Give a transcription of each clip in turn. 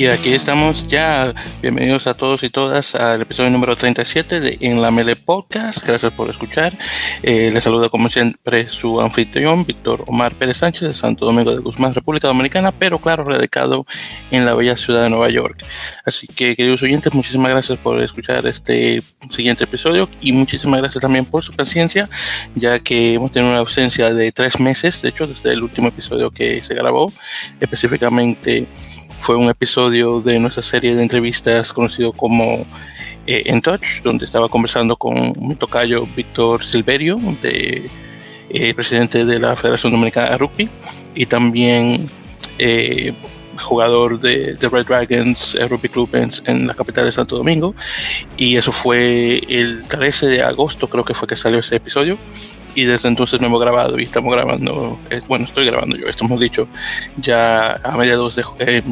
Y aquí estamos ya. Bienvenidos a todos y todas al episodio número 37 de En la Mele Podcast. Gracias por escuchar. Eh, les saluda como siempre su anfitrión, Víctor Omar Pérez Sánchez, de Santo Domingo de Guzmán, República Dominicana, pero claro, radicado en la bella ciudad de Nueva York. Así que, queridos oyentes, muchísimas gracias por escuchar este siguiente episodio y muchísimas gracias también por su paciencia, ya que hemos tenido una ausencia de tres meses, de hecho, desde el último episodio que se grabó, específicamente fue un episodio de nuestra serie de entrevistas conocido como eh, En Touch, donde estaba conversando con mi tocayo Víctor Silverio, eh, presidente de la Federación Dominicana de Rugby, y también eh, jugador de, de, Red Dragons Rugby Club en, en, la capital de Santo Domingo. Y eso fue el 13 de agosto, creo que fue que salió ese episodio y desde entonces no hemos grabado y estamos grabando, eh, bueno, estoy grabando yo, esto hemos dicho ya a mediados de, eh,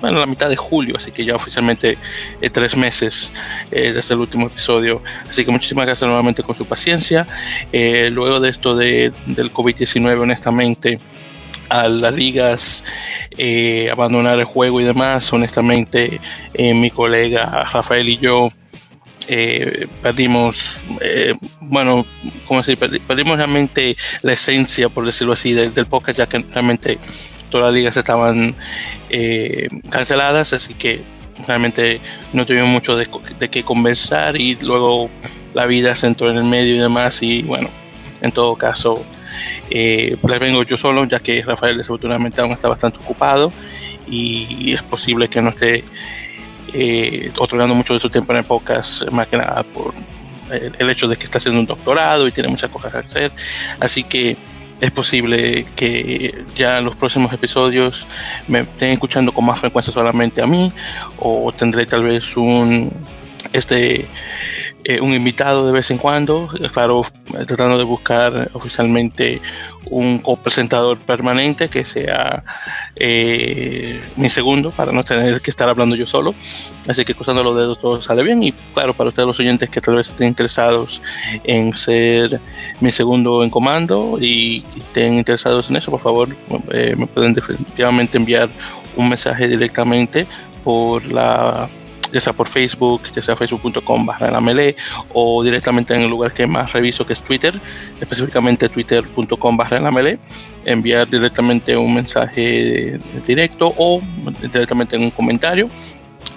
bueno, la mitad de julio, así que ya oficialmente eh, tres meses eh, desde el último episodio. Así que muchísimas gracias nuevamente con su paciencia. Eh, luego de esto de, del COVID-19, honestamente, a las ligas eh, abandonar el juego y demás, honestamente, mi colega Rafael y yo eh, perdimos, eh, bueno, como decir, perdimos realmente la esencia, por decirlo así, del, podcast, ya que realmente todas las ligas estaban eh, canceladas, así que realmente no tuvimos mucho de, de qué conversar y luego la vida se entró en el medio y demás y bueno, en todo caso, eh, les vengo yo solo, ya que Rafael desafortunadamente aún está bastante ocupado y es posible que no esté eh, otorgando mucho de su tiempo en el podcast, más que nada por el, hecho de que está haciendo un doctorado y tiene muchas cosas que hacer. Así que es posible que ya en los próximos episodios me estén escuchando con más frecuencia solamente a mí o tendré tal vez un este eh, un invitado de vez en cuando, claro, tratando de buscar oficialmente un copresentador permanente que sea eh, mi segundo para no tener que estar hablando yo solo. Así que cruzando los dedos todo sale bien. Y claro, para ustedes los oyentes que tal vez estén interesados en ser mi segundo en comando y estén interesados en eso, por favor, eh, me pueden definitivamente enviar un mensaje directamente por la ya sea por Facebook, ya sea facebook.com barra la melee o directamente en el lugar que más reviso que es Twitter, específicamente twitter.com barra la melee, enviar directamente un mensaje directo o directamente en un comentario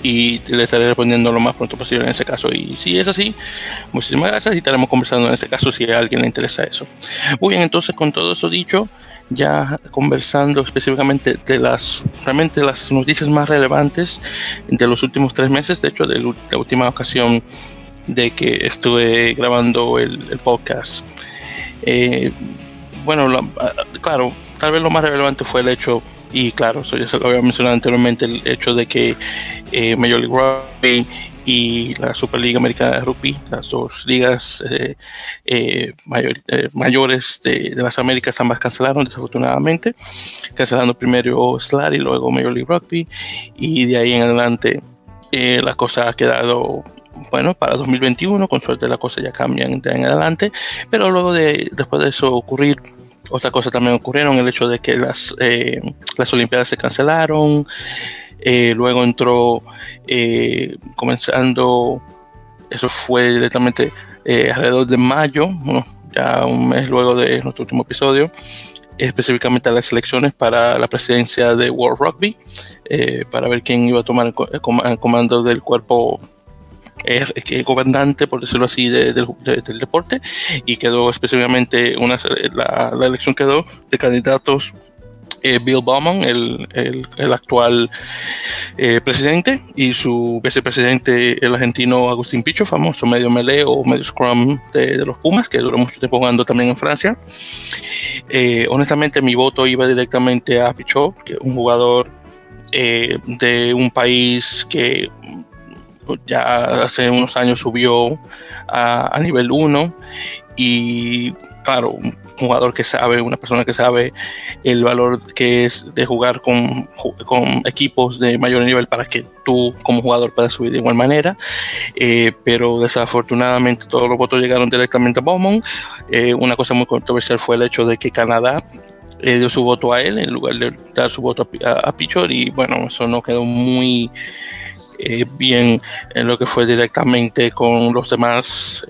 y le estaré respondiendo lo más pronto posible en ese caso. Y si es así, muchísimas gracias y estaremos conversando en ese caso si a alguien le interesa eso. Muy bien, entonces con todo eso dicho, ya conversando específicamente de las realmente las noticias más relevantes de los últimos tres meses, de hecho de la última ocasión de que estuve grabando el, podcast. Eh, bueno, la, claro, tal vez lo más relevante fue el hecho, y claro, eso ya se lo había mencionado anteriormente, el hecho de que eh, Major League Rugby y la Superliga Americana de Rugby, las dos ligas eh, eh, mayor, eh, mayores de, de, las Américas, ambas cancelaron desafortunadamente, cancelando primero SLAR y luego Major League Rugby, y de ahí en adelante eh, la cosa ha quedado bueno, para 2021, con suerte las cosas ya cambian de en adelante, pero luego de, después de eso ocurrir, otra cosa también ocurrieron, el hecho de que las, eh, las Olimpiadas se cancelaron, eh, luego entró eh, comenzando, eso fue directamente eh, alrededor de mayo, ya un mes luego de nuestro último episodio, específicamente a las elecciones para la presidencia de World Rugby, para ver quién iba a tomar el, comando del cuerpo es, gobernante, por decirlo así, de, de, de, del deporte y quedó específicamente una, la, la elección quedó de candidatos eh, Bill Bowman, el, el, actual eh, presidente, y su vicepresidente, el argentino Agustín Picho, famoso medio melee o medio scrum de, los Pumas, que duró mucho tiempo jugando también en Francia. Eh, honestamente, mi voto iba directamente a Pichot, que es un jugador de un país que ya hace unos años subió a, a nivel 1 y claro, un jugador que sabe, una persona que sabe el valor que es de jugar con, con equipos de mayor nivel para que tú como jugador puedas subir de igual manera, eh, pero desafortunadamente todos los votos llegaron directamente a Beaumont. Eh, una cosa muy controversial fue el hecho de que Canadá dio su voto a él en lugar de dar su voto a, a, y bueno, eso no quedó muy bien en lo que fue directamente con los demás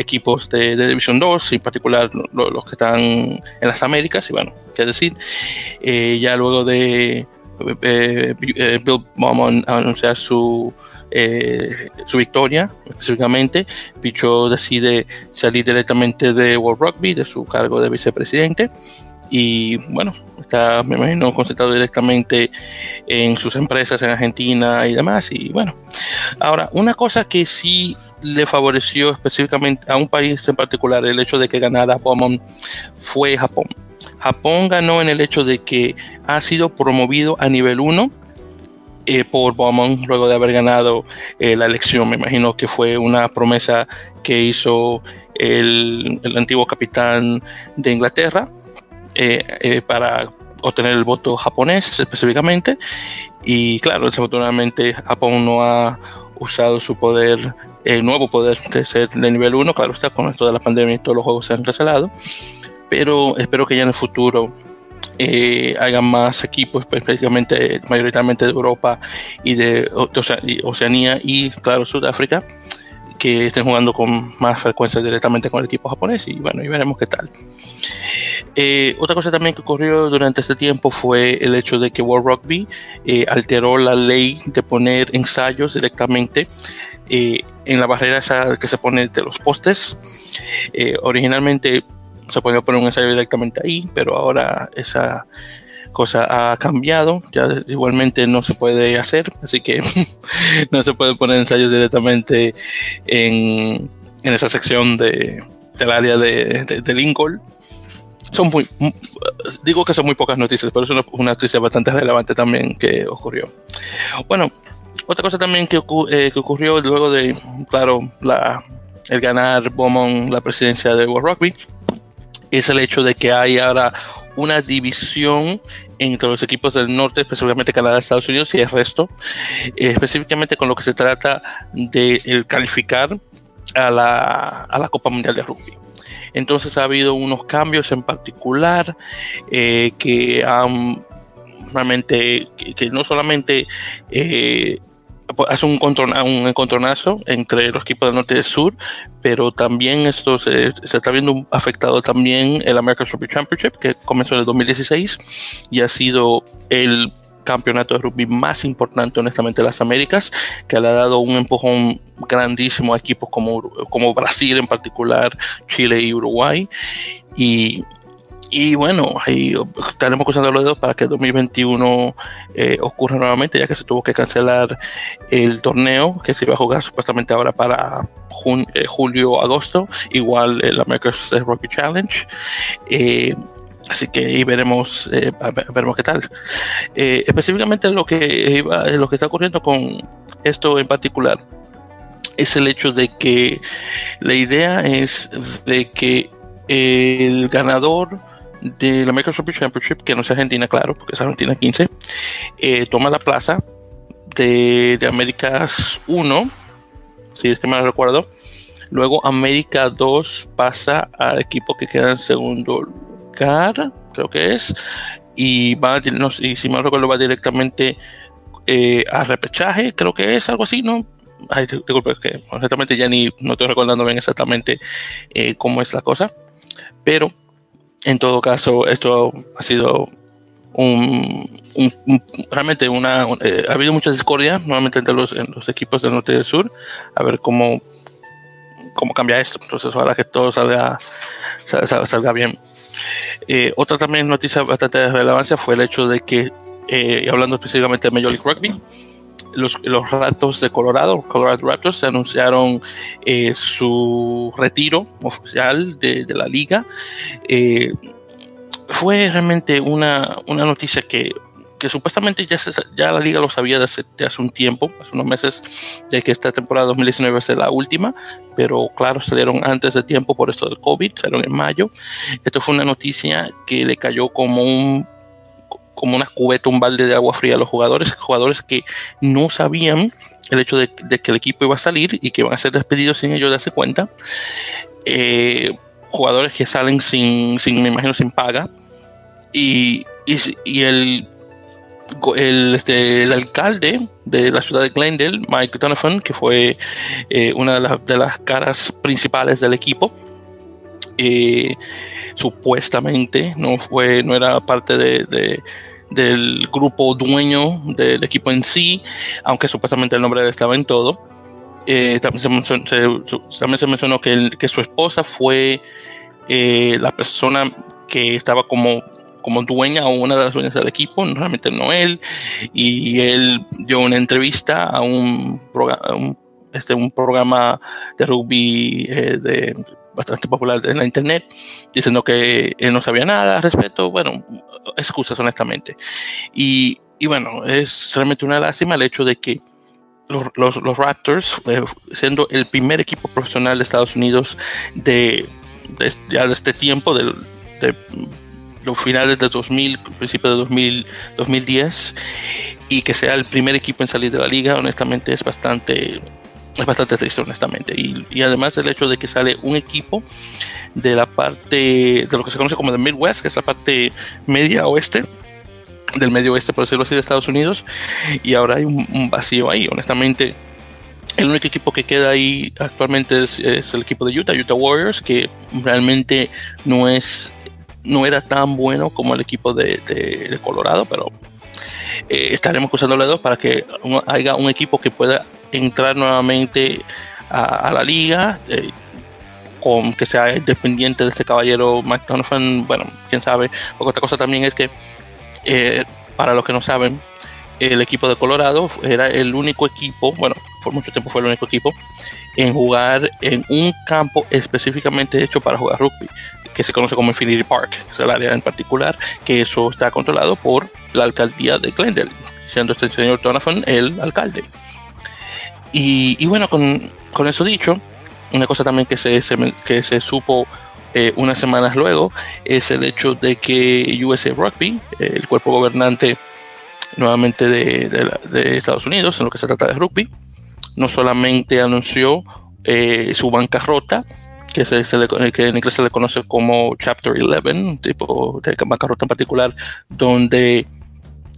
equipos de, División 2, en particular los que están en las Américas, y bueno, qué decir, eh, ya luego de eh, eh, Bill Bowman anunciar su, su victoria específicamente, Picho decide salir directamente de World Rugby, de su cargo de vicepresidente, y bueno, está, me imagino, concentrado directamente en sus empresas en Argentina y demás. Y bueno, ahora, una cosa que sí le favoreció específicamente a un país en particular el hecho de que ganara Bowman fue Japón. Japón ganó en el hecho de que ha sido promovido a nivel 1 eh, por Bowman luego de haber ganado eh, la elección. Me imagino que fue una promesa que hizo el, el antiguo capitán de Inglaterra eh, para obtener el voto japonés específicamente. Y claro, desafortunadamente Japón no ha usado su poder el nuevo poder de ser de nivel 1, claro está, con esto de la pandemia y todos los juegos se han cancelado, pero espero que ya en el futuro eh, hagan más equipos, pues, prácticamente mayoritariamente de Europa y de, Oceanía y, claro, Sudáfrica, que estén jugando con más frecuencia directamente con el equipo japonés y bueno, y veremos qué tal. Eh, otra cosa también que ocurrió durante este tiempo fue el hecho de que World Rugby eh, alteró la ley de poner ensayos directamente eh, en la barrera que se pone de los postes. Eh, originalmente se podía poner un ensayo directamente ahí, pero ahora esa cosa ha cambiado, ya igualmente no se puede hacer, así que no se puede poner ensayos directamente en, en esa sección de, del área de, de, Lincoln. Son muy, digo que son muy pocas noticias, pero es una, noticia bastante relevante también que ocurrió. Bueno, otra cosa también que, eh, que ocurrió luego de, claro, la, el ganar Bowman la presidencia de World Rugby es el hecho de que hay ahora una división entre los equipos del norte, especialmente Canadá, Estados Unidos y el resto, específicamente con lo que se trata de calificar a la, a la, Copa Mundial de Rugby. Entonces ha habido unos cambios en particular eh, que han realmente, que, no solamente eh, hace un, encontronazo entre los equipos del norte y del sur, pero también esto se, está viendo afectado también el American Rugby Championship, que comenzó en el 2016 y ha sido el campeonato de rugby más importante honestamente de las Américas, que le ha dado un empujón grandísimo a equipos como, como Brasil en particular, Chile y Uruguay. Y y bueno, ahí estaremos cruzando los dedos para que 2021 eh, ocurra nuevamente, ya que se tuvo que cancelar el torneo que se iba a jugar supuestamente ahora para eh, julio-agosto, igual el American Rugby Challenge. Eh, así que ahí veremos, veremos qué tal. específicamente lo que, lo que está ocurriendo con esto en particular es el hecho de que la idea es de que el ganador de la Microsoft Championship, que no es Argentina, claro, porque es Argentina 15, eh, toma la plaza de, de Américas 1, si es que me recuerdo. Luego América 2 pasa al equipo que queda en segundo creo que es, y va, no, y si me recuerdo, va directamente eh, a repechaje, creo que es algo así, ¿no? Ay, disculpe, que honestamente ya ni no estoy recordando bien exactamente eh, cómo es la cosa, pero en todo caso, esto ha sido un, realmente una eh, ha habido mucha discordia nuevamente entre los, los, equipos del norte y del sur a ver cómo cómo cambia esto entonces ahora que todo salga salga, bien eh, otra también noticia bastante de relevancia fue el hecho de que eh, hablando específicamente de Major League Rugby los, Raptors de Colorado, Colorado Raptors, anunciaron eh, su retiro oficial de, de la liga. Eh, fue realmente una, una noticia que, que supuestamente ya, la liga lo sabía desde hace, un tiempo, hace unos meses, de que esta temporada 2019 va a ser la última, pero claro, salieron antes de tiempo por esto del COVID, salieron en mayo. Esto fue una noticia que le cayó como un como una cubeta, un balde de agua fría a los jugadores, jugadores que no sabían el hecho de, que el equipo iba a salir y que iban a ser despedidos sin ellos darse cuenta. Eh, jugadores que salen sin, sin, me imagino, sin paga. Y, y, el, el, este, el, alcalde de la ciudad de Glendale, Mike Donovan, que fue eh, una de, de, las caras principales del equipo, eh, supuestamente no fue, no era parte de, del grupo dueño del equipo en sí, aunque supuestamente el nombre estaba en todo. Eh, también, se mencionó, que, que, su esposa fue eh, la persona que estaba como, como dueña o una de las dueñas del equipo, realmente no él, y él dio una entrevista a un, programa, este, un programa de rugby eh, de bastante popular en la internet, diciendo que él no sabía nada al respecto. Bueno, excusas honestamente. Y, y bueno, es realmente una lástima el hecho de que los, los, Raptors, eh, siendo el primer equipo profesional de Estados Unidos de, ya de este tiempo, de, de los finales de 2000, principios de 2000, 2010, y que sea el primer equipo en salir de la liga, honestamente es bastante es bastante triste, honestamente. Y, además el hecho de que sale un equipo de la parte de lo que se conoce como el Midwest, que es la parte media oeste, del medio oeste, por decirlo así, de Estados Unidos, y ahora hay un, vacío ahí. Honestamente, el único equipo que queda ahí actualmente es, el equipo de Utah, Utah Warriors, que realmente no es no era tan bueno como el equipo de, Colorado, pero eh, estaremos cruzando los dedos para que haya un equipo que pueda entrar nuevamente a, la liga, eh, con que sea dependiente de este caballero Mike bueno, quién sabe. otra cosa también es que, eh, para los que no saben, el equipo de Colorado era el único equipo, bueno, por mucho tiempo fue el único equipo, en jugar en un campo específicamente hecho para jugar rugby, que se conoce como Infinity Park, que es el área en particular, que eso está controlado por la alcaldía de Glendale, siendo este señor Donovan el alcalde. Y, bueno, con, con, eso dicho, una cosa también que se, que se supo eh, unas semanas luego es el hecho de que USA Rugby, eh, el cuerpo gobernante nuevamente de, de, Estados Unidos en lo que se trata de rugby, no solamente anunció eh, su bancarrota, que, se, que en inglés se le conoce como Chapter 11, tipo de bancarrota en particular, donde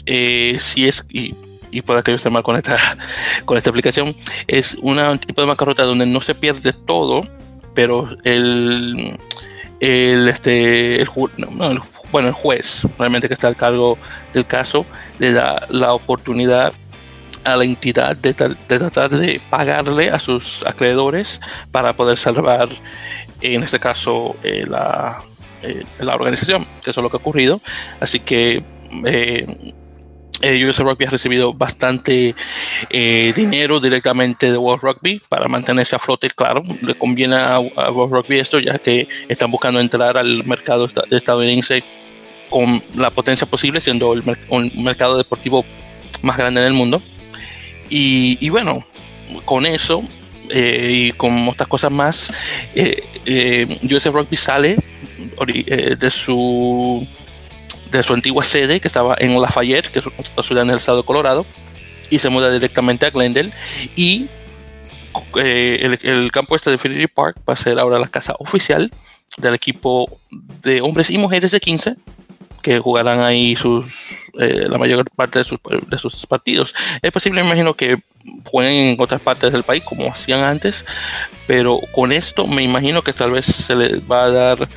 si es... Y, y pueda que yo esté mal con esta, con esta aplicación, es un tipo de bancarrota donde no se pierde todo, pero el, el, este, bueno, el juez realmente que está al cargo del caso le da la oportunidad a la entidad de, tratar de pagarle a sus acreedores para poder salvar, en este caso, eh, la, eh, la organización, que eso es lo que ha ocurrido. Así que eh, eh, US Rugby ha recibido bastante eh, dinero directamente de World Rugby para mantenerse a flote. Claro, le conviene a, World Rugby esto, ya que están buscando entrar al mercado estadounidense con la potencia posible, siendo el mercado deportivo más grande del mundo. Y, bueno, con eso eh, y con otras cosas más, eh, US Rugby sale de su de su antigua sede, que estaba en Lafayette, que es otra ciudad en el estado de Colorado, y se muda directamente a Glendale. Y eh, el, campo este de Infinity Park va a ser ahora la casa oficial del equipo de hombres y mujeres de 15 que jugarán ahí sus eh, la mayor parte de sus, de sus partidos. Es posible, imagino, que jueguen en otras partes del país como hacían antes, pero con esto me imagino que tal vez se les va a dar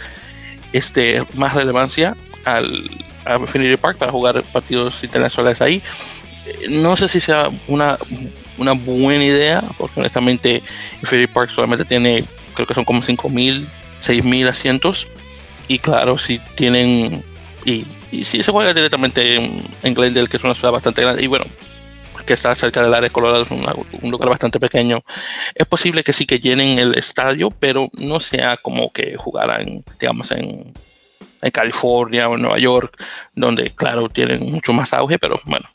este, más relevancia al, a Infinity Park para jugar partidos internacionales ahí. No sé si sea una, una buena idea, porque honestamente Infinity Park solamente tiene, creo que son como 5.000, 6.000 asientos. Y claro, si tienen. Y, si se juega directamente en, Glendale, que es una ciudad bastante grande, y bueno, que está cerca del área de Colorado, es un, lugar bastante pequeño. Es posible que sí que llenen el estadio, pero no sea como que jugaran, digamos, en en California o en Nueva York, donde claro tienen mucho más auge, pero bueno,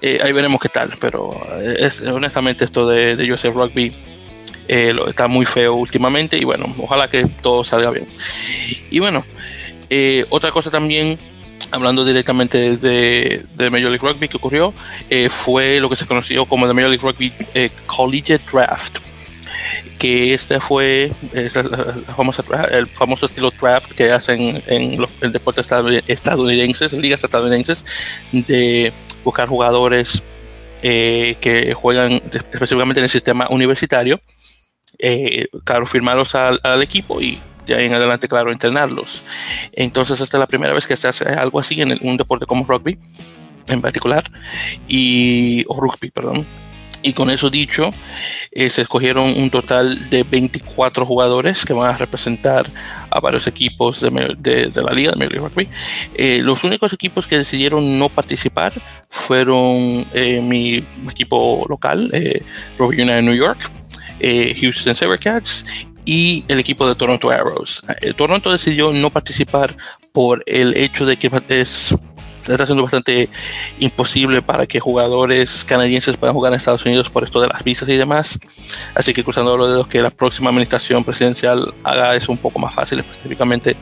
eh, ahí veremos qué tal. Pero eh, es, honestamente esto de, de Joseph Rugby eh, está muy feo últimamente y bueno, ojalá que todo salga bien. Y bueno, otra cosa también hablando directamente de, de, Major League Rugby que ocurrió, fue lo que se conoció como The Major League Rugby Collegiate Draft. que este fue el famoso estilo draft que hacen en los deportes estadounidenses, ligas estadounidenses, de buscar jugadores eh, que juegan específicamente en el sistema universitario, eh, claro, firmarlos al, equipo y de ahí en adelante, claro, entrenarlos. Entonces, esta es la primera vez que se hace algo así en un deporte como rugby en particular, y, o rugby, perdón. Y con eso dicho, eh, se escogieron un total de 24 jugadores que van a representar a varios equipos de, la liga de Major Rugby. Eh, los únicos equipos que decidieron no participar fueron eh, mi equipo local, Rugby United New York, Houston Sabercats y el equipo de Toronto Arrows. Toronto decidió no participar por el hecho de que es está siendo bastante imposible para que jugadores canadienses puedan jugar en Estados Unidos por esto de las visas y demás. Así que cruzando los dedos que la próxima administración presidencial haga eso un poco más fácil, específicamente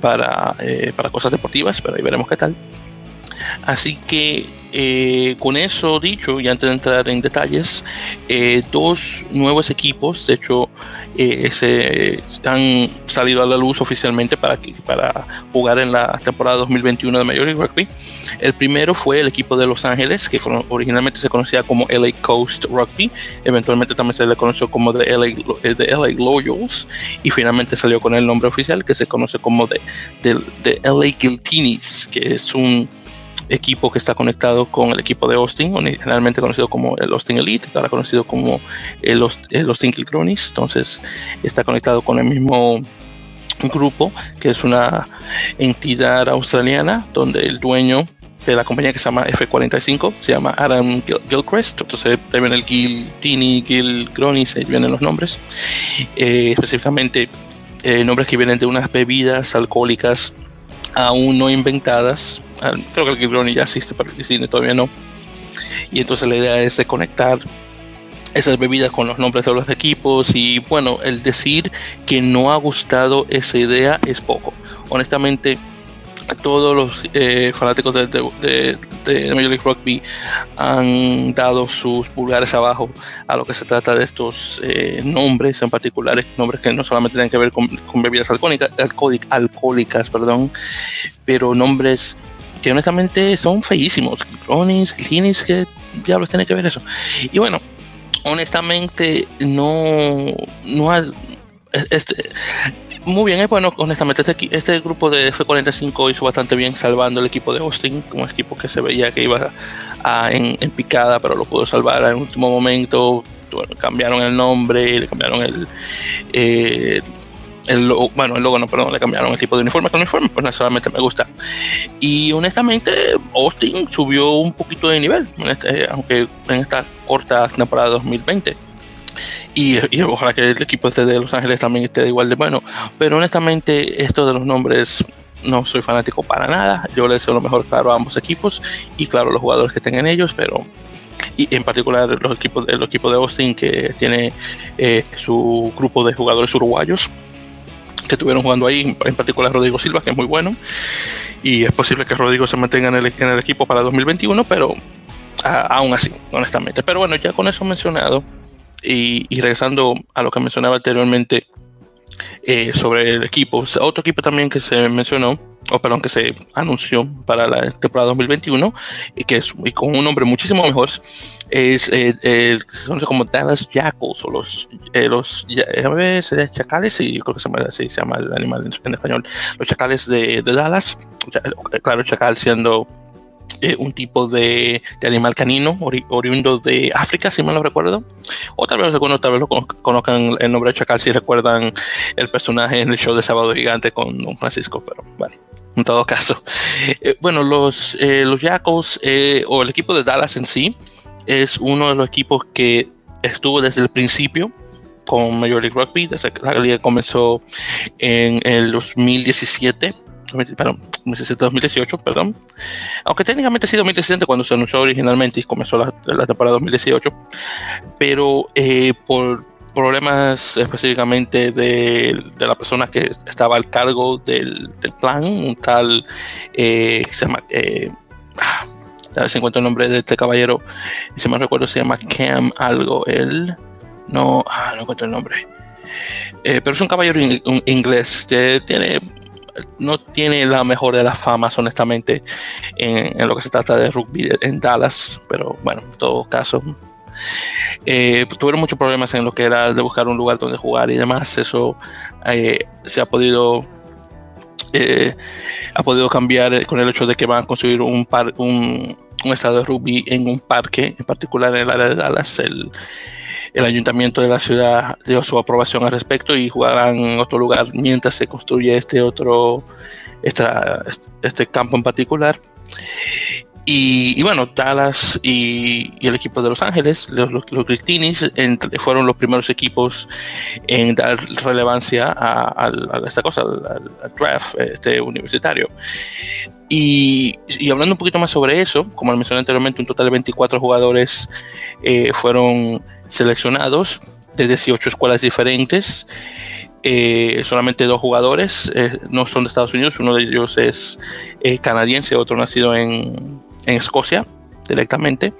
para, eh, para cosas deportivas, pero ahí veremos qué tal. Así que eh, con eso dicho, y antes de entrar en detalles, eh, dos nuevos equipos, de hecho, eh, se han salido a la luz oficialmente para, para jugar en la temporada 2021 de Major League Rugby. El primero fue el equipo de Los Ángeles, que originalmente se conocía como LA Coast Rugby, eventualmente también se le conoció como de LA, de LA Loyals, y finalmente salió con el nombre oficial que se conoce como de, de, de LA Guiltinis, que es un equipo que está conectado con el equipo de Austin, generalmente conocido como el Austin Elite, ahora conocido como el, Austin Kilcronis, entonces está conectado con el mismo grupo, que es una entidad australiana, donde el dueño de la compañía que se llama F45 se llama Adam Gilchrist, entonces ahí viene el Gil, Tini, Gil, Cronis, ahí vienen los nombres, eh, específicamente eh, nombres que vienen de unas bebidas alcohólicas aún no inventadas. Ah, creo que el Gibroni ya existe, pero el cine todavía no. Y entonces la idea es de conectar esas bebidas con los nombres de los equipos y bueno, el decir que no ha gustado esa idea es poco. Honestamente, todos los eh, fanáticos de, de, de, Major League Rugby han dado sus pulgares abajo a lo que se trata de estos eh, nombres en particular, nombres que no solamente tienen que ver con, bebidas alcohólicas, alcohólicas, perdón, pero nombres que honestamente son feísimos. Cronis, Clinis, ¿qué diablos tiene que ver eso? Y bueno, honestamente no, no ha, este, muy bien, es bueno, honestamente, este, este grupo de F45 hizo bastante bien salvando el equipo de Austin, un equipo que se veía que iba en, picada, pero lo pudo salvar en último momento. cambiaron el nombre, le cambiaron el, eh, el logo, bueno, el logo no, perdón, le cambiaron el tipo de uniforme con uniforme, pues necesariamente me gusta. Y honestamente, Austin subió un poquito de nivel, este, aunque en esta corta temporada 2020 y, ojalá que el equipo este de Los Ángeles también esté igual de bueno. Pero honestamente, esto de los nombres no soy fanático para nada. Yo les deseo lo mejor, claro, a ambos equipos y, claro, los jugadores que tengan ellos, pero. Y en particular los equipos, el equipo de Austin, que tiene eh, su grupo de jugadores uruguayos que estuvieron jugando ahí, en particular Rodrigo Silva, que es muy bueno. Y es posible que Rodrigo se mantenga en el, en el equipo para 2021, pero aún así, honestamente. Pero bueno, ya con eso mencionado, y, regresando a lo que mencionaba anteriormente eh, sobre el equipo, otro equipo también que se mencionó, o perdón, que se anunció para la temporada 2021, y que es y con un nombre muchísimo mejor, es eh, el se conoce como Dallas Jackals, o los, eh, los chacales, y creo que se llama, se llama el animal en, español, los chacales de, de Dallas, claro, chacal siendo eh, un tipo de, animal canino oriundo de África, si mal no recuerdo. O tal vez algunos tal vez lo conozcan el nombre de Chacal si recuerdan el personaje en el show de Sábado Gigante con Don Francisco, pero bueno. En todo caso, eh, bueno, los, eh, los Jackals o el equipo de Dallas en sí es uno de los equipos que estuvo desde el principio con Major League Rugby, desde que la liga comenzó en el 2017 2018, perdón. Aunque técnicamente sido 2017 cuando se anunció originalmente y comenzó la, temporada 2018. Pero eh, por problemas específicamente de, la persona que estaba al cargo del, plan, un tal eh, que se llama. Eh, ah, se encuentra el nombre de este caballero, si me recuerdo, se llama Cam algo. Él no, ah, no encuentro el nombre. Eh, pero es un caballero inglés. que tiene, no tiene la mejor de las famas, honestamente, en, lo que se trata de rugby en Dallas. Pero bueno, en todo caso, eh, tuvieron muchos problemas en lo que era de buscar un lugar donde jugar y demás. Eso eh, se ha podido ha podido cambiar con el hecho de que van a construir un, par, un, un estado de rugby en un parque, en particular en el área de Dallas. El, el ayuntamiento de la ciudad dio su aprobación al respecto y jugarán en otro lugar mientras se construye este otro, este campo en particular. Y, bueno, Dallas y, el equipo de Los Ángeles, los, los, fueron los primeros equipos en dar relevancia a, esta cosa, al, draft este universitario. Y, hablando un poquito más sobre eso, como mencioné anteriormente, un total de 24 jugadores eh, fueron seleccionados de 18 escuelas diferentes. Eh, solamente dos jugadores eh, no son de Estados Unidos, uno de ellos es canadiense, otro nacido en, en, Escocia directamente.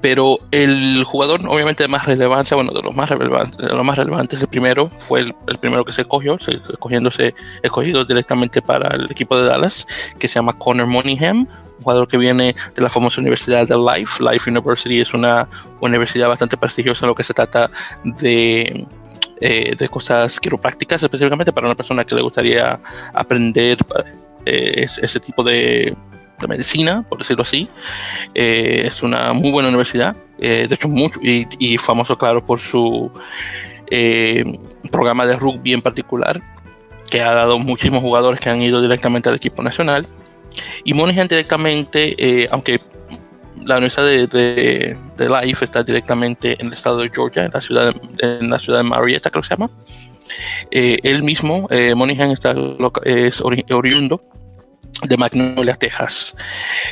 Pero el jugador, obviamente, de más relevancia, bueno, de los más relevantes, de los más relevantes, el primero fue el, primero que se escogió, escogiéndose, escogido directamente para el equipo de Dallas, que se llama Connor Monaghan, un jugador que viene de la famosa Universidad de Life. Life University es una universidad bastante prestigiosa en lo que se trata de, eh, de cosas quiroprácticas, específicamente para una persona que le gustaría aprender eh, ese tipo de, de, medicina, por decirlo así. Eh, es una muy buena universidad, de hecho, mucho, y, famoso, claro, por su programa de rugby en particular, que ha dado muchísimos jugadores que han ido directamente al equipo nacional. Y Monaghan directamente, eh, aunque la universidad de, de, Life está directamente en el estado de Georgia, en la ciudad de, en la ciudad de Marietta, creo que se llama. Eh, él mismo, eh, Monaghan, está, es oriundo de Magnolia, Texas.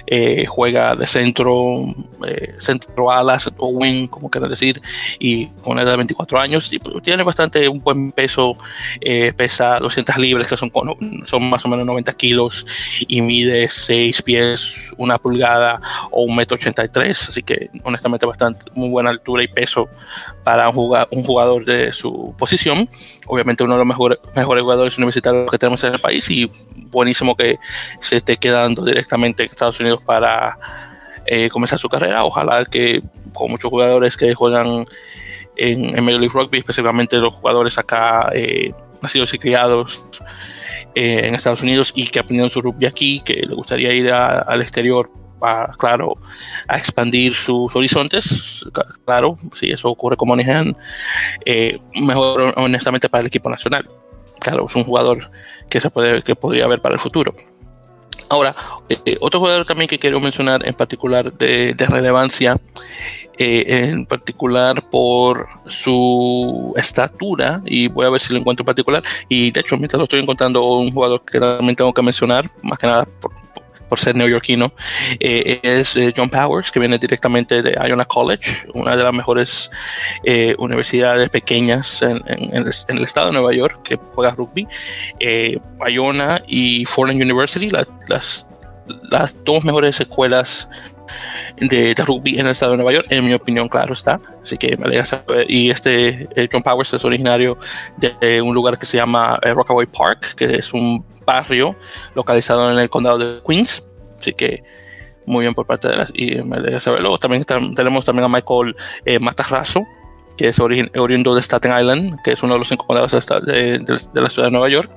Eh, juega de centro, eh, centro alas o wing, como quieran decir, y con edad de 24 años. Y pues, tiene bastante un buen peso, eh, pesa 200 libras, que son, son más o menos 90 kilos, y mide 6 pies, una pulgada o un metro 83. Así que, honestamente, bastante muy buena altura y peso para un jugador, un jugador de su posición. Obviamente, uno de los mejores, mejores jugadores universitarios que tenemos en el país y buenísimo que se esté quedando directamente en Estados Unidos para eh, comenzar su carrera. Ojalá que con muchos jugadores que juegan en, en Major League Rugby, especialmente los jugadores acá eh, nacidos y criados eh, en Estados Unidos y que aprendieron su rugby aquí, que le gustaría ir al exterior para, claro, a expandir sus horizontes. Claro, si eso ocurre como Nihan, mejor honestamente para el equipo nacional. Claro, es un jugador que se puede que podría haber para el futuro. Ahora, eh, otro jugador también que quiero mencionar en particular de, relevancia, eh, en particular por su estatura, y voy a ver si lo encuentro en particular, y de hecho mientras lo estoy encontrando un jugador que también tengo que mencionar, más que nada por, por ser neoyorquino, eh, es eh, John Powers, que viene directamente de Iona College, una de las mejores eh, universidades pequeñas en, el, estado de Nueva York que juega rugby. Iona y Fordham University, las, las dos mejores escuelas de, rugby en el estado de Nueva York, en mi opinión, claro está. Así que me alegra saber. Y este John Powers es originario de un lugar que se llama Rockaway Park, que es un barrio localizado en el condado de Queens. Así que muy bien por parte de las me saberlo. También tenemos también a Michael eh, Matarrazo, que es oriundo de Staten Island, que es uno de los cinco condados de, la ciudad de Nueva York.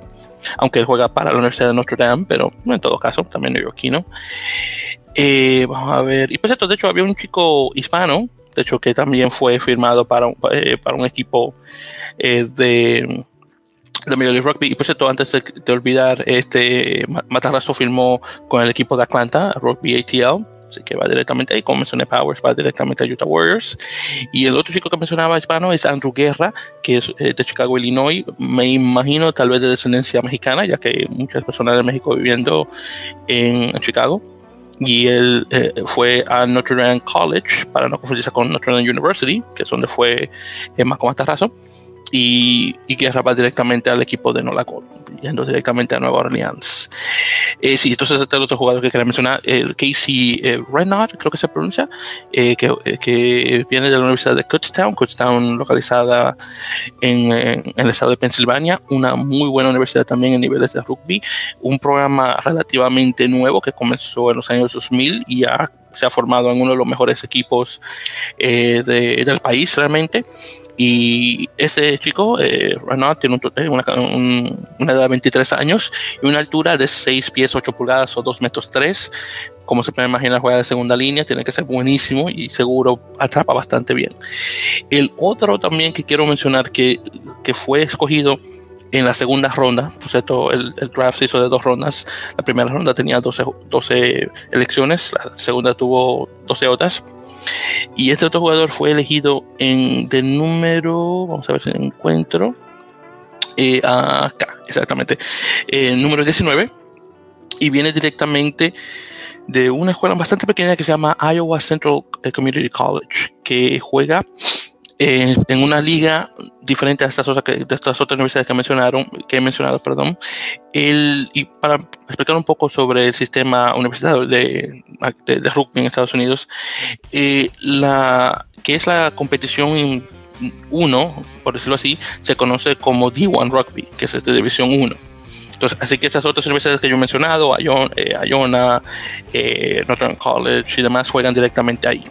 Aunque él juega para la Universidad de Notre Dame, pero en todo caso, también neoyorquino. Eh, vamos a ver. Y pues esto, de hecho, había un chico hispano, de hecho, que también fue firmado para un, eh, para un equipo eh, de de Major League Rugby. Y por cierto, antes de, olvidar, este Matarrazo firmó con el equipo de Atlanta, Rugby ATL. Así que va directamente ahí, como mencioné Powers, va directamente a Utah Warriors. Y el otro chico que mencionaba hispano es Andrew Guerra, que es eh, de Chicago, Illinois. Me imagino tal vez de descendencia mexicana, ya que hay muchas personas de México viviendo en Chicago. Y él eh, fue a Notre Dame College, para no confundirse con Notre Dame University, que es donde fue eh, más con Matarrazo y, y que va directamente al equipo de Nola yendo directamente a Nueva Orleans. Eh, sí, entonces este el otro jugador que quería mencionar, Casey eh, creo que se pronuncia, eh, que, que, viene de la Universidad de Kutztown, Kutztown localizada en, en, el estado de Pensilvania, una muy buena universidad también en niveles de rugby, un programa relativamente nuevo que comenzó en los años 2000 y ya se ha formado en uno de los mejores equipos de, del país realmente. Y ese chico, eh, tiene eh, una, edad de 23 años y una altura de 6 pies 8 pulgadas o 2 metros 3. Como se puede imaginar, juega de segunda línea, tiene que ser buenísimo y seguro atrapa bastante bien. El otro también que quiero mencionar que, que fue escogido en la segunda ronda, pues esto, el, el, draft se hizo de dos rondas. La primera ronda tenía 12, 12 elecciones, la segunda tuvo 12 otras y este otro jugador fue elegido en de número, vamos a ver si encuentro, eh, acá, exactamente, eh, número 19, y viene directamente de una escuela bastante pequeña que se llama Iowa Central Community College, que juega en una liga diferente a estas, otras, de estas otras universidades que, mencionaron, que he mencionado. Perdón. El, y para explicar un poco sobre el sistema universitario de, de, rugby en Estados Unidos, eh, la, que es la competición 1, por decirlo así, se conoce como D1 Rugby, que es de este División 1. Entonces, así que esas otras universidades que yo he mencionado, Iona, eh, eh, Northern College y demás, juegan directamente ahí.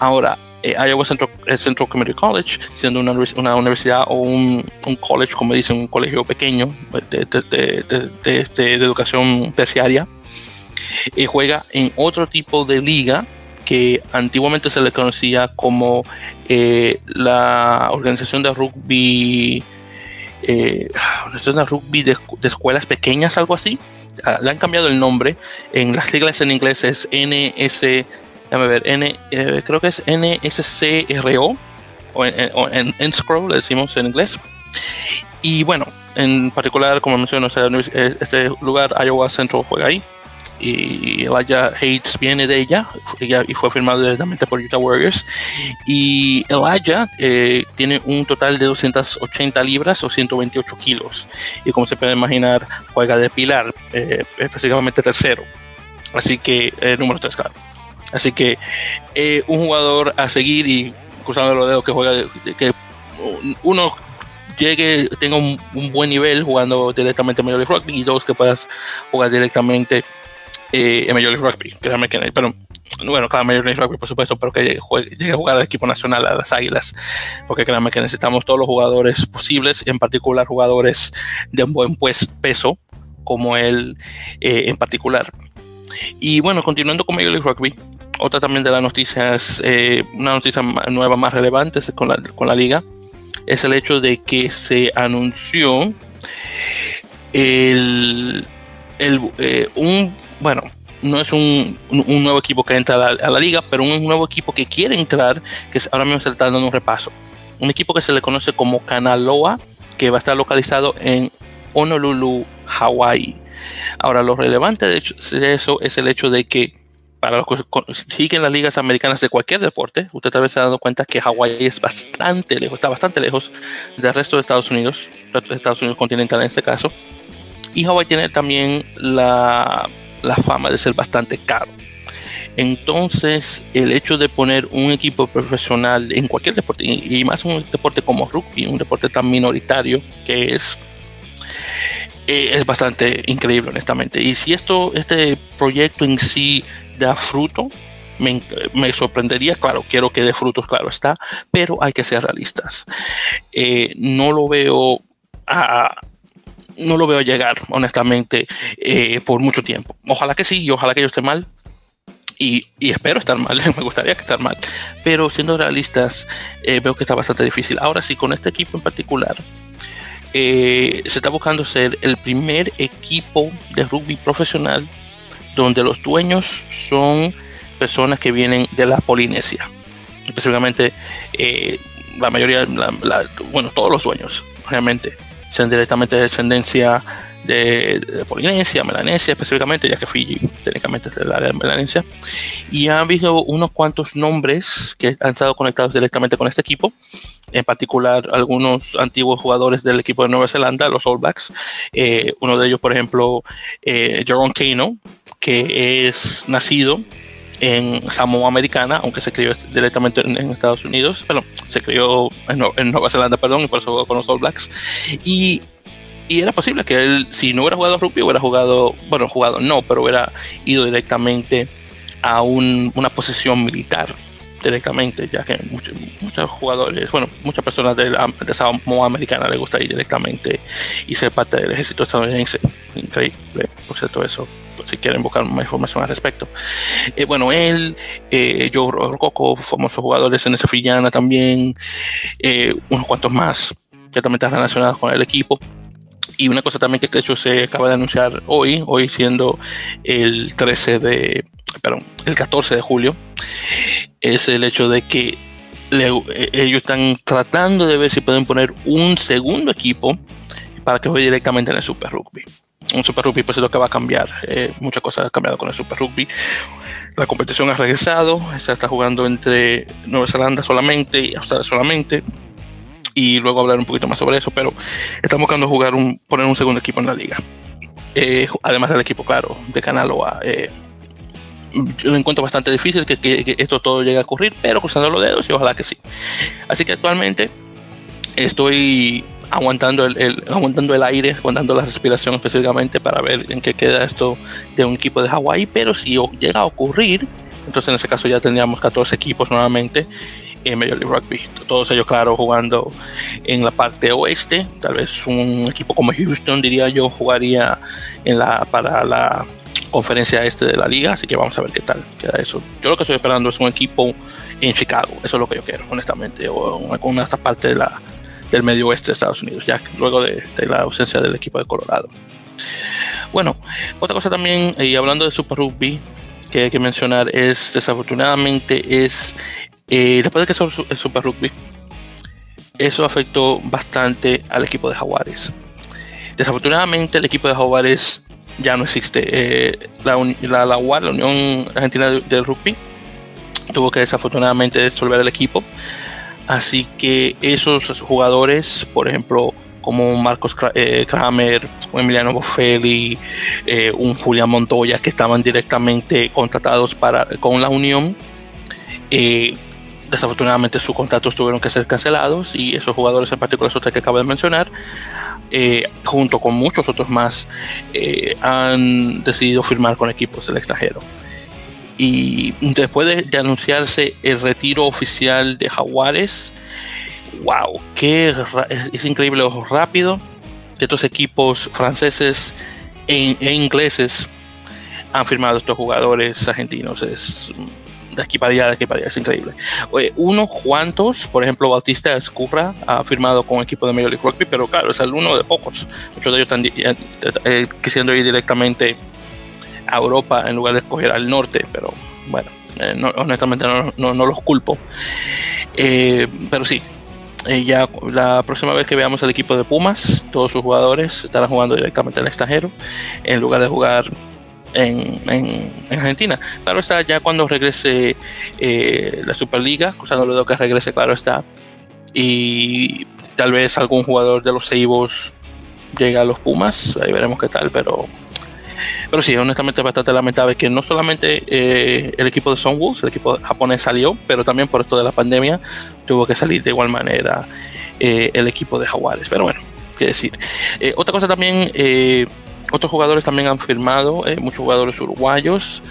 Ahora, eh, Iowa Central, Central, Community College, siendo una, una universidad o un, un, college, como dicen, un colegio pequeño de, de, de, de este, educación terciaria, y juega en otro tipo de liga que antiguamente se le conocía como eh, la organización de rugby, eh, de rugby de, escuelas pequeñas, algo así. Ah, le han cambiado el nombre. En las siglas en inglés es NS déjame ver, N, eh, creo que es NSCRO, o en, o en, en Scroll, le decimos en inglés. Y bueno, en particular, como menciono, eh, este lugar, Iowa Central juega ahí. Y Elijah Hates viene de ella, ella y fue firmado directamente por Utah Warriors. Y Elijah eh, tiene un total de 280 libras o 128 kilos. Y como se puede imaginar, juega de pilar, eh, específicamente tercero. Así que el número 3, claro. Así que eh, un jugador a seguir y cruzando los dedos que juega, que uno llegue, tenga un, buen nivel jugando directamente en Major League Rugby y dos que puedas jugar directamente eh, en Major League Rugby. Créanme que pero bueno, cada Major League Rugby por supuesto, pero que llegue, a jugar al equipo nacional, a las Águilas, porque créanme que necesitamos todos los jugadores posibles, en particular jugadores de un buen pues, peso, como él eh, en particular. Y bueno, continuando con Major League Rugby, otra también de las noticias, eh, una noticia nueva más relevante con la, con la liga, es el hecho de que se anunció el, el eh, un, bueno, no es un, un, nuevo equipo que entra a la, liga, pero un nuevo equipo que quiere entrar, que ahora mismo se está dando un repaso. Un equipo que se le conoce como Kanaloa, que va a estar localizado en Honolulu, Hawaii. Ahora, lo relevante de, de eso es el hecho de que para los que siguen las ligas americanas de cualquier deporte, usted tal vez se ha dado cuenta que Hawái es bastante lejos, está bastante lejos del resto de Estados Unidos, de Estados Unidos continental en este caso. Y Hawái tiene también la, la fama de ser bastante caro. Entonces, el hecho de poner un equipo profesional en cualquier deporte, y más un deporte como rugby, un deporte tan minoritario que es, eh, es bastante increíble, honestamente. Y si esto, este proyecto en sí da fruto, me, sorprendería, claro, quiero que dé frutos, claro está, pero hay que ser realistas. Eh, no lo veo a, no lo veo llegar, honestamente, eh, por mucho tiempo. Ojalá que sí, y ojalá que yo esté mal. Y, espero estar mal, me gustaría que estar mal. Pero siendo realistas, eh, veo que está bastante difícil. Ahora sí, con este equipo en particular, se está buscando ser el primer equipo de rugby profesional donde los dueños son personas que vienen de la Polinesia. Específicamente, eh, la mayoría, bueno, todos los dueños, realmente, son directamente de descendencia de, Polinesia, Melanesia específicamente, ya que Fiji técnicamente es de la de Melanesia. Y ha habido unos cuantos nombres que han estado conectados directamente con este equipo, en particular algunos antiguos jugadores del equipo de Nueva Zelanda, los All Blacks. Eh, uno de ellos, por ejemplo, eh, Jerome Kano, que es nacido en Samoa Americana, aunque se crió directamente en, Estados Unidos, pero se crió en, Nueva Zelanda, perdón, y por eso jugó con los All Blacks. Y, y, era posible que él, si no hubiera jugado rugby, hubiera jugado, bueno, jugado no, pero hubiera ido directamente a una posición militar directamente, ya que muchos, jugadores, bueno, muchas personas de, la, de Samoa Americana les gusta ir directamente y ser parte del ejército estadounidense. Increíble, por cierto, eso, si quieren buscar más información al respecto. Eh, bueno, él, eh, Joe Rococo, famosos jugadores en esa Fillana también, eh, unos cuantos más que también están relacionados con el equipo. Y una cosa también que de hecho se acaba de anunciar hoy, hoy siendo el 13 de, perdón, el 14 de julio, es el hecho de que ellos están tratando de ver si pueden poner un segundo equipo para que juegue directamente en el Super Rugby. Un Super Rugby pues es lo que va a cambiar. Eh, muchas cosas han cambiado con el Super Rugby. La competición ha regresado, se está jugando entre Nueva Zelanda solamente y Australia solamente. Y luego hablar un poquito más sobre eso, pero están buscando jugar un, poner un segundo equipo en la liga. Eh, además del equipo, claro, de Canaloa. Eh, lo encuentro bastante difícil que, esto todo llegue a ocurrir, pero cruzando los dedos y ojalá que sí. Así que actualmente estoy aguantando el, aguantando el aire, aguantando la respiración específicamente para ver en qué queda esto de un equipo de Hawái, pero si llega a ocurrir, entonces en ese caso ya tendríamos 14 equipos nuevamente en Major League Rugby. Todos ellos, claro, jugando en la parte oeste. Tal vez un equipo como Houston, diría yo, jugaría en la, para la conferencia este de la liga, así que vamos a ver qué tal queda eso. Yo lo que estoy esperando es un equipo en Chicago, eso es lo que yo quiero, honestamente, o con esta parte de la, del medio oeste de Estados Unidos, ya luego de, la ausencia del equipo de Colorado. Bueno, otra cosa también, y hablando de Super Rugby, que hay que mencionar es, desafortunadamente, es, eh, después de que el Super Rugby, eso afectó bastante al equipo de Jaguares. Desafortunadamente, el equipo de Jaguares ya no existe. Eh, la, la, la, UAR, la Unión Argentina del Rugby, tuvo que desafortunadamente disolver el equipo. Así que esos jugadores, por ejemplo, como Marcos eh, Kramer, Emiliano Boffelli, eh, un Julián Montoya, que estaban directamente contratados para, con la Unión, desafortunadamente sus contratos tuvieron que ser cancelados y esos jugadores en particular, esos que acabo de mencionar, eh, junto con muchos otros más, eh, han decidido firmar con equipos del extranjero. Y después de, anunciarse el retiro oficial de Jaguares, wow, qué es, increíble lo rápido que estos equipos franceses e, e ingleses han firmado estos jugadores argentinos. Es de aquí para allá, de aquí para allá, es increíble. unos cuantos, por ejemplo, Bautista Escurra ha firmado con equipo de Major League Rugby, pero claro, es el uno de pocos. Muchos de ellos están eh, eh, quisiendo ir directamente a Europa en lugar de escoger al norte, pero bueno, eh, honestamente no, no, los culpo. pero sí, ya la próxima vez que veamos el equipo de Pumas, todos sus jugadores estarán jugando directamente al extranjero en lugar de jugar en, Argentina. Claro está, ya cuando regrese eh, la Superliga, cruzando lo que regrese, claro está, y tal vez algún jugador de los Seibos llegue a los Pumas, ahí veremos qué tal, pero pero sí, honestamente es bastante lamentable que no solamente eh, el equipo de Sunwolves, el equipo japonés salió, pero también por esto de la pandemia tuvo que salir de igual manera eh, el equipo de Jaguares. Pero bueno, qué decir. otra cosa también otros jugadores también han firmado, eh, muchos jugadores uruguayos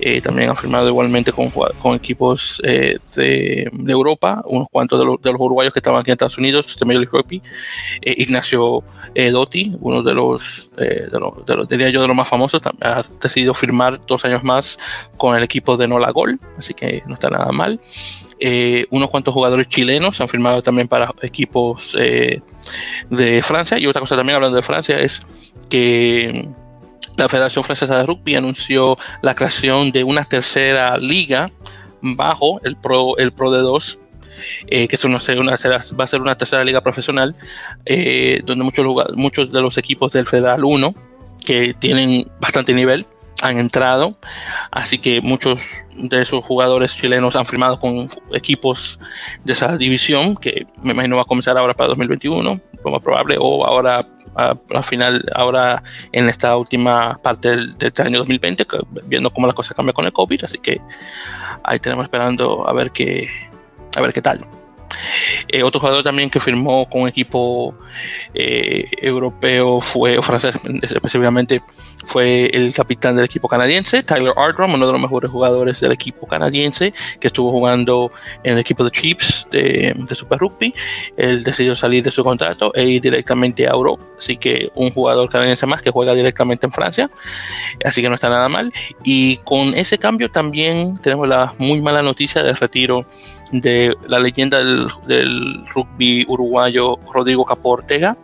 eh, también han firmado igualmente con, con equipos eh, de, Europa, unos cuantos de, los uruguayos que estaban aquí en Estados Unidos, de Major League Rugby, Ignacio Dotti, uno de los, de los, diría yo, de los más famosos, ha decidido firmar dos años más con el equipo de Nola Gol, así que no está nada mal. unos cuantos jugadores chilenos han firmado también para equipos de Francia. Y otra cosa también hablando de Francia es que la Federación Francesa de Rugby anunció la creación de una tercera liga bajo el Pro, el Pro de 2 eh, que una, una, va a ser una tercera liga profesional, eh, donde muchos, muchos de los equipos del Federal 1, que tienen bastante nivel, han entrado. Así que muchos de esos jugadores chilenos han firmado con equipos de esa división, que me imagino va a comenzar ahora para 2021, lo más probable, o ahora a, final, ahora en esta última parte del, año 2020, viendo cómo la cosa cambia con el COVID. Así que ahí tenemos esperando a ver qué, a ver qué tal. Eh, otro jugador también que firmó con un equipo eh, europeo fue, o francés específicamente, fue el capitán del equipo canadiense, Tyler Ardrum, uno de los mejores jugadores del equipo canadiense, que estuvo jugando en el equipo de Chiefs de, Super Rugby. Él decidió salir de su contrato e ir directamente a Europa. Así que un jugador canadiense más que juega directamente en Francia. Así que no está nada mal. Y con ese cambio también tenemos la muy mala noticia del retiro de la leyenda del, rugby uruguayo Rodrigo Capo Ortega,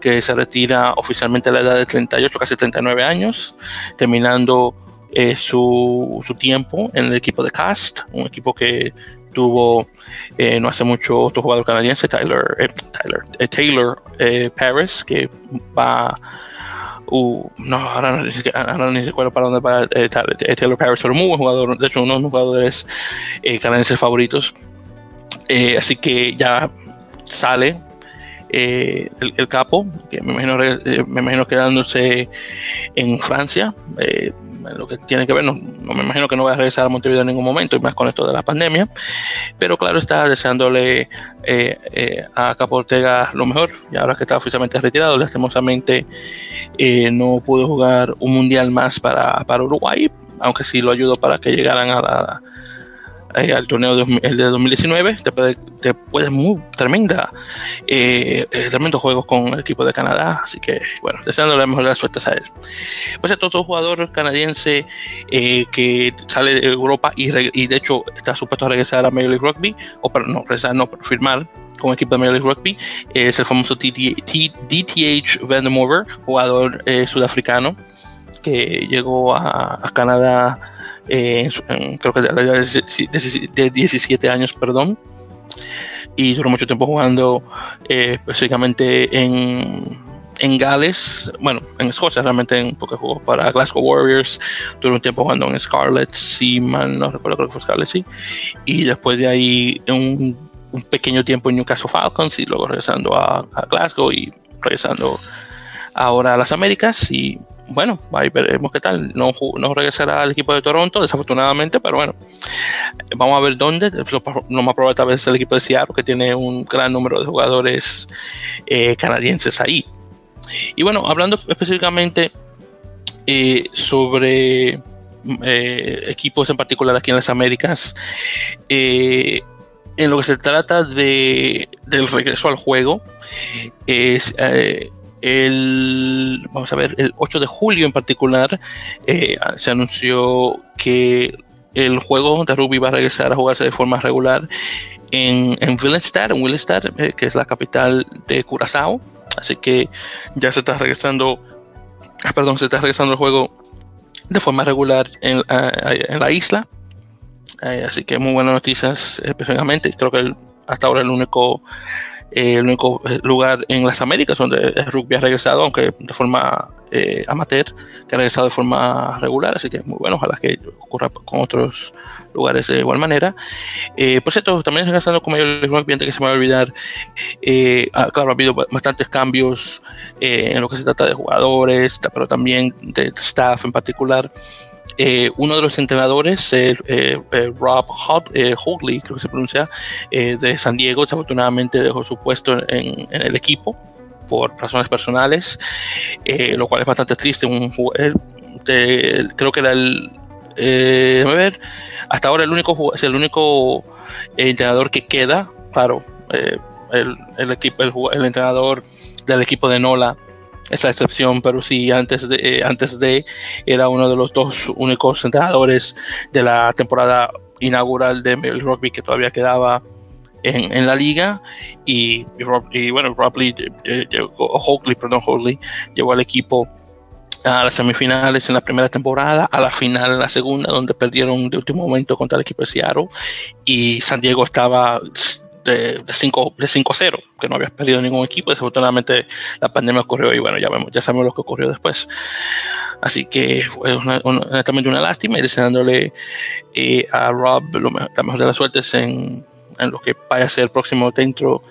que se retira oficialmente a la edad de 38, casi 39 años, terminando eh, su, su, tiempo en el equipo de Cast, un equipo que tuvo eh, no hace mucho otro jugador canadiense, Tyler, eh, Tyler Taylor Paris, que va Uh, no, ahora, no ni recuerdo para dónde va Taylor Paris, pero muy buen jugador, de hecho uno de los jugadores canadienses favoritos. Así que ya sale eh, el, capo, que me imagino, eh, me imagino quedándose en Francia. lo que tiene que ver, no, me imagino que no va a regresar a Montevideo en ningún momento, y más con esto de la pandemia. Pero claro, está deseándole a Capo Ortega lo mejor. Y ahora que está oficialmente retirado, lastimosamente no pudo jugar un mundial más para, para Uruguay, aunque sí lo ayudó para que llegaran a la eh, al torneo de, el de 2019, después de, muy tremenda, eh, eh, tremendos juegos con el equipo de Canadá, así que bueno, deseándole la mejor de las suertes a él. Pues es otro jugador canadiense que sale de Europa y, y, de hecho está supuesto a regresar a Major League Rugby, o para no, regresar, no, firmar con el equipo de Major League Rugby, es el famoso DTH Vandermover, jugador sudafricano que llegó a, a Canadá eh, creo que de, 17 años, perdón, y duró mucho tiempo jugando eh, específicamente en, en Gales, bueno, en Escocia realmente, en, porque jugó para Glasgow Warriors, duró un tiempo jugando en Scarlet, si mal no recuerdo, creo que fue Scarlet, sí, y después de ahí un, un pequeño tiempo en Newcastle Falcons y luego regresando a, a Glasgow y regresando ahora a las Américas y bueno, ahí veremos qué tal. No, no regresará al equipo de Toronto, desafortunadamente, pero bueno, vamos a ver dónde. Lo, más probable tal vez el equipo de Seattle, que tiene un gran número de jugadores eh, canadienses ahí. Y bueno, hablando específicamente eh, sobre eh, equipos en particular aquí en las Américas, en lo que se trata de, del regreso al juego, es el, vamos a ver, el 8 de julio en particular, eh, se anunció que el juego de rugby va a regresar a jugarse de forma regular en, en en eh, que es la capital de Curazao. Así que ya se está regresando, ah, perdón, se está regresando el juego de forma regular en, en la isla. Eh, así que muy buenas noticias, especialmente. Creo que hasta ahora el único el único eh, lugar en las Américas donde el rugby ha regresado, aunque de forma eh, amateur, que ha regresado de forma regular, así que muy bueno, ojalá que ocurra con otros lugares de igual manera. Eh, por cierto, también regresando con mayor rugby, que se me va a olvidar, ah, claro, ha habido bastantes cambios en lo que se trata de jugadores, pero también de staff en particular. Eh, uno de los entrenadores, eh, eh, Rob Hogley, creo que se pronuncia, de San Diego, desafortunadamente dejó su puesto en, el equipo por razones personales, lo cual es bastante triste. Un, creo que era el, ver, hasta ahora el único es el único entrenador que queda, claro, el, el, equipo, el, entrenador del equipo de Nola es la excepción, pero sí, antes de, eh, antes de era uno de los dos únicos entrenadores de la temporada inaugural de el rugby que todavía quedaba en, en la liga. Y, y, bueno, Robley eh, llegó, perdón, llegó al equipo a las semifinales en la primera temporada, a la final en la segunda, donde perdieron de último momento contra el equipo de Seattle. Y San Diego estaba de, 5 de 5-0, que no había perdido ningún equipo. Desafortunadamente la pandemia ocurrió y bueno, ya, vemos, ya sabemos lo que ocurrió después. Así que fue una, honestamente una lástima y deseándole eh, a Rob lo la mejor de las suertes en, en, lo que vaya a ser el próximo dentro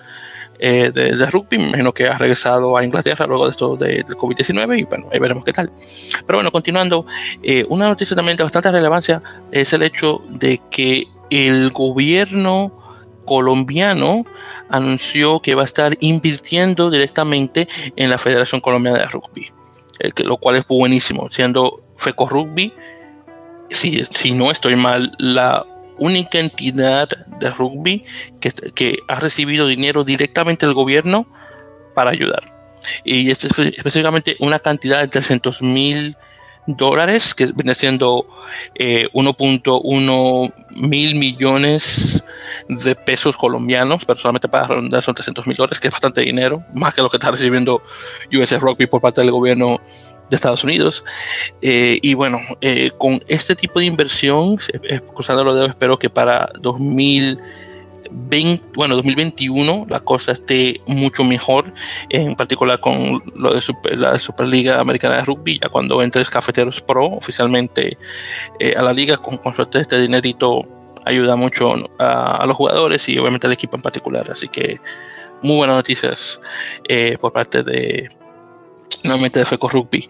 eh, de, rugby. Me imagino que ha regresado a Inglaterra luego de esto de, del COVID-19 y bueno, ahí veremos qué tal. Pero bueno, continuando, eh, una noticia también de bastante relevancia es el hecho de que el gobierno colombiano anunció que va a estar invirtiendo directamente en la Federación Colombiana de Rugby, eh, lo cual es buenísimo, siendo FECO Rugby, si, si no estoy mal, la única entidad de rugby que, que ha recibido dinero directamente del gobierno para ayudar. Y es específicamente una cantidad de 300 mil dólares, que viene siendo 1.1 eh, mil millones de pesos colombianos, pero solamente para redondar son 300 mil dólares, que es bastante dinero, más que lo que está recibiendo US Rugby por parte del gobierno de Estados Unidos. Eh, y bueno, eh, con este tipo de inversión, cruzando los dedos, espero que para 2020, bueno, 2021 la cosa esté mucho mejor, en particular con lo de la Superliga Americana de Rugby, ya cuando entres Cafeteros Pro oficialmente eh, a la liga, con, con, suerte este dinerito ayuda mucho a, a, los jugadores y obviamente al equipo en particular. Así que muy buenas noticias por parte de nuevamente de FECO Rugby.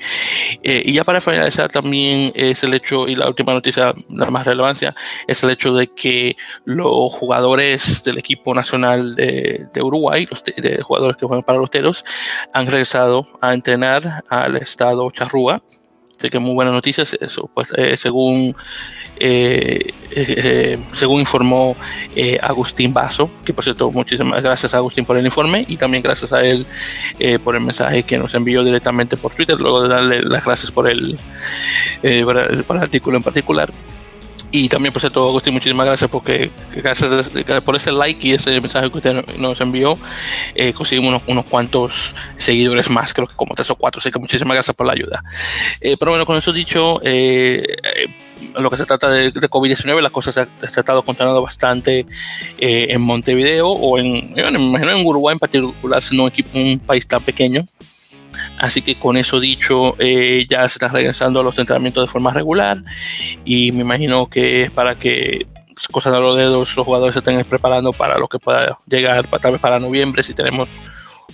Eh, y ya para finalizar también es el hecho, y la última noticia, la más relevancia, es el hecho de que los jugadores del equipo nacional de, de Uruguay, los de, jugadores que juegan para los teros, han regresado a entrenar al estado Charrúa. Así que muy buenas noticias, eso, pues eh, según eh, eh, según informó eh, Agustín Basso, que por cierto, muchísimas gracias a Agustín por el informe y también gracias a él eh, por el mensaje que nos envió directamente por Twitter, luego de darle las gracias por el, por el, el artículo en particular. Y también, por cierto, Agustín, muchísimas gracias porque gracias por ese like y ese mensaje que usted nos envió, eh, conseguimos unos, unos, cuantos seguidores más, creo que como tres o cuatro, así que muchísimas gracias por la ayuda. Eh, pero bueno, con eso dicho, eh, lo que se trata de, de COVID-19, las cosas se, ha estado continuando bastante eh, en Montevideo o en, bueno, me imagino en Uruguay en particular, siendo un, un país tan pequeño. Así que con eso dicho, eh, ya se están regresando a los entrenamientos de forma regular y me imagino que es para que pues, cosas de los dedos los jugadores se estén preparando para lo que pueda llegar tal vez para noviembre si tenemos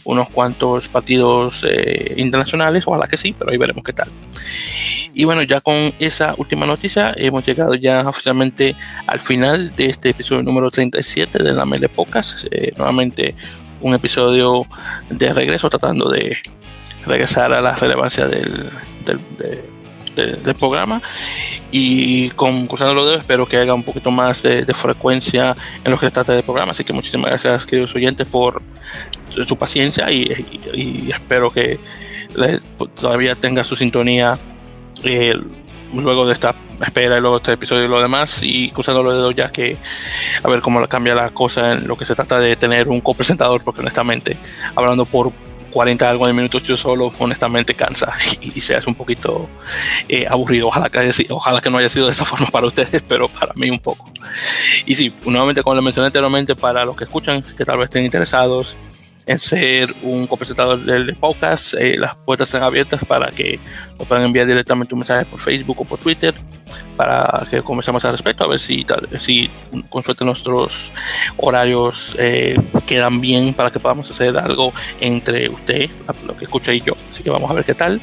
unos cuantos partidos eh, internacionales, ojalá que sí, pero ahí veremos qué tal. Y bueno, ya con esa última noticia hemos llegado ya oficialmente al final de este episodio número 37 de la Mele Pocas. Eh, nuevamente un episodio de regreso tratando de regresar a la relevancia del, del, de, del programa. Y con cruzando los dedos espero que haga un poquito más de, de, frecuencia en lo que se trata del programa. Así que muchísimas gracias queridos oyentes por su paciencia y, y, y espero que le, todavía tenga su sintonía eh, luego de esta espera y luego de este episodio y lo demás. Y cruzando los dedos ya que a ver cómo cambia la cosa en lo que se trata de tener un copresentador porque honestamente hablando por 40 algo de minutos yo solo, honestamente cansa y, y se hace un poquito eh, aburrido. Ojalá que, haya, ojalá que no haya sido de esa forma para ustedes, pero para mí un poco. Y sí, nuevamente, como les mencioné anteriormente, para los que escuchan, que tal vez estén interesados en ser un copresentador del podcast, eh, las puertas están abiertas para que nos puedan enviar directamente un mensaje por Facebook o por Twitter para que conversemos al respecto, a ver si, tal, si con suerte nuestros horarios eh, quedan bien para que podamos hacer algo entre usted, lo que escucha y yo. Así que vamos a ver qué tal.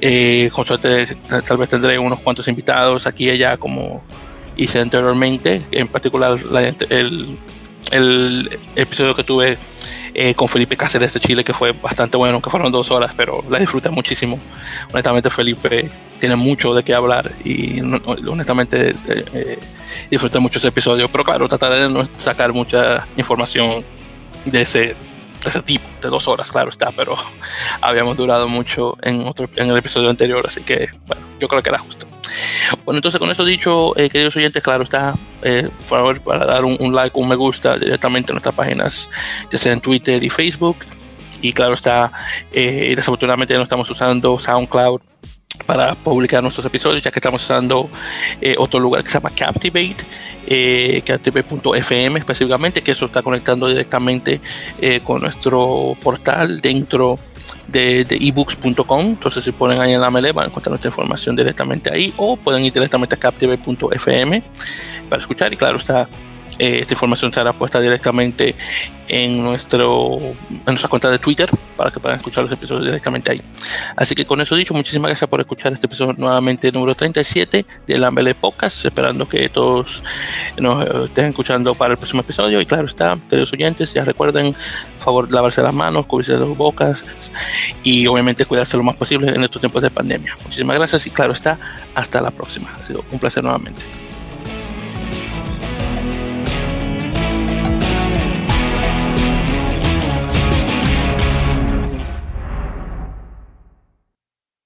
Eh, con suerte tal vez tendré unos cuantos invitados aquí y allá como hice anteriormente, en particular la, el, el episodio que tuve eh, con Felipe Cáceres de Chile, que fue bastante bueno, que fueron dos horas, pero la disfruté muchísimo. Honestamente, Felipe tiene mucho de qué hablar y honestamente eh, eh, disfruté mucho ese episodio, pero claro, trataré de no sacar mucha información de ese, de ese tipo, de dos horas, claro está, pero habíamos durado mucho en, otro, en el episodio anterior, así que bueno, yo creo que era justo. Bueno, entonces con eso dicho, eh, queridos oyentes, claro está, eh, por favor, para dar un, like, un me gusta directamente en nuestras páginas, ya sea en Twitter y Facebook. Y claro está, eh, desafortunadamente no estamos usando SoundCloud para publicar nuestros episodios, ya que estamos usando otro lugar que se llama Captivate, captivate.fm específicamente, que eso está conectando directamente con nuestro portal dentro de, de ebooks.com. Entonces, si ponen ahí en la mele, van a encontrar nuestra información directamente ahí o pueden ir directamente a captive.fm para escuchar. Y claro, está eh, esta información estará puesta directamente en, nuestro, en nuestra cuenta de Twitter para que puedan escuchar los episodios directamente ahí. Así que con eso dicho, muchísimas gracias por escuchar este episodio nuevamente número 37 de la Mele Podcast, esperando que todos nos eh, estén escuchando para el próximo episodio. Y claro está, queridos oyentes, ya recuerden, por favor, lavarse las manos, cubrirse las bocas y obviamente cuidarse lo más posible en estos tiempos de pandemia. Muchísimas gracias y claro está, hasta la próxima. Ha sido un placer nuevamente.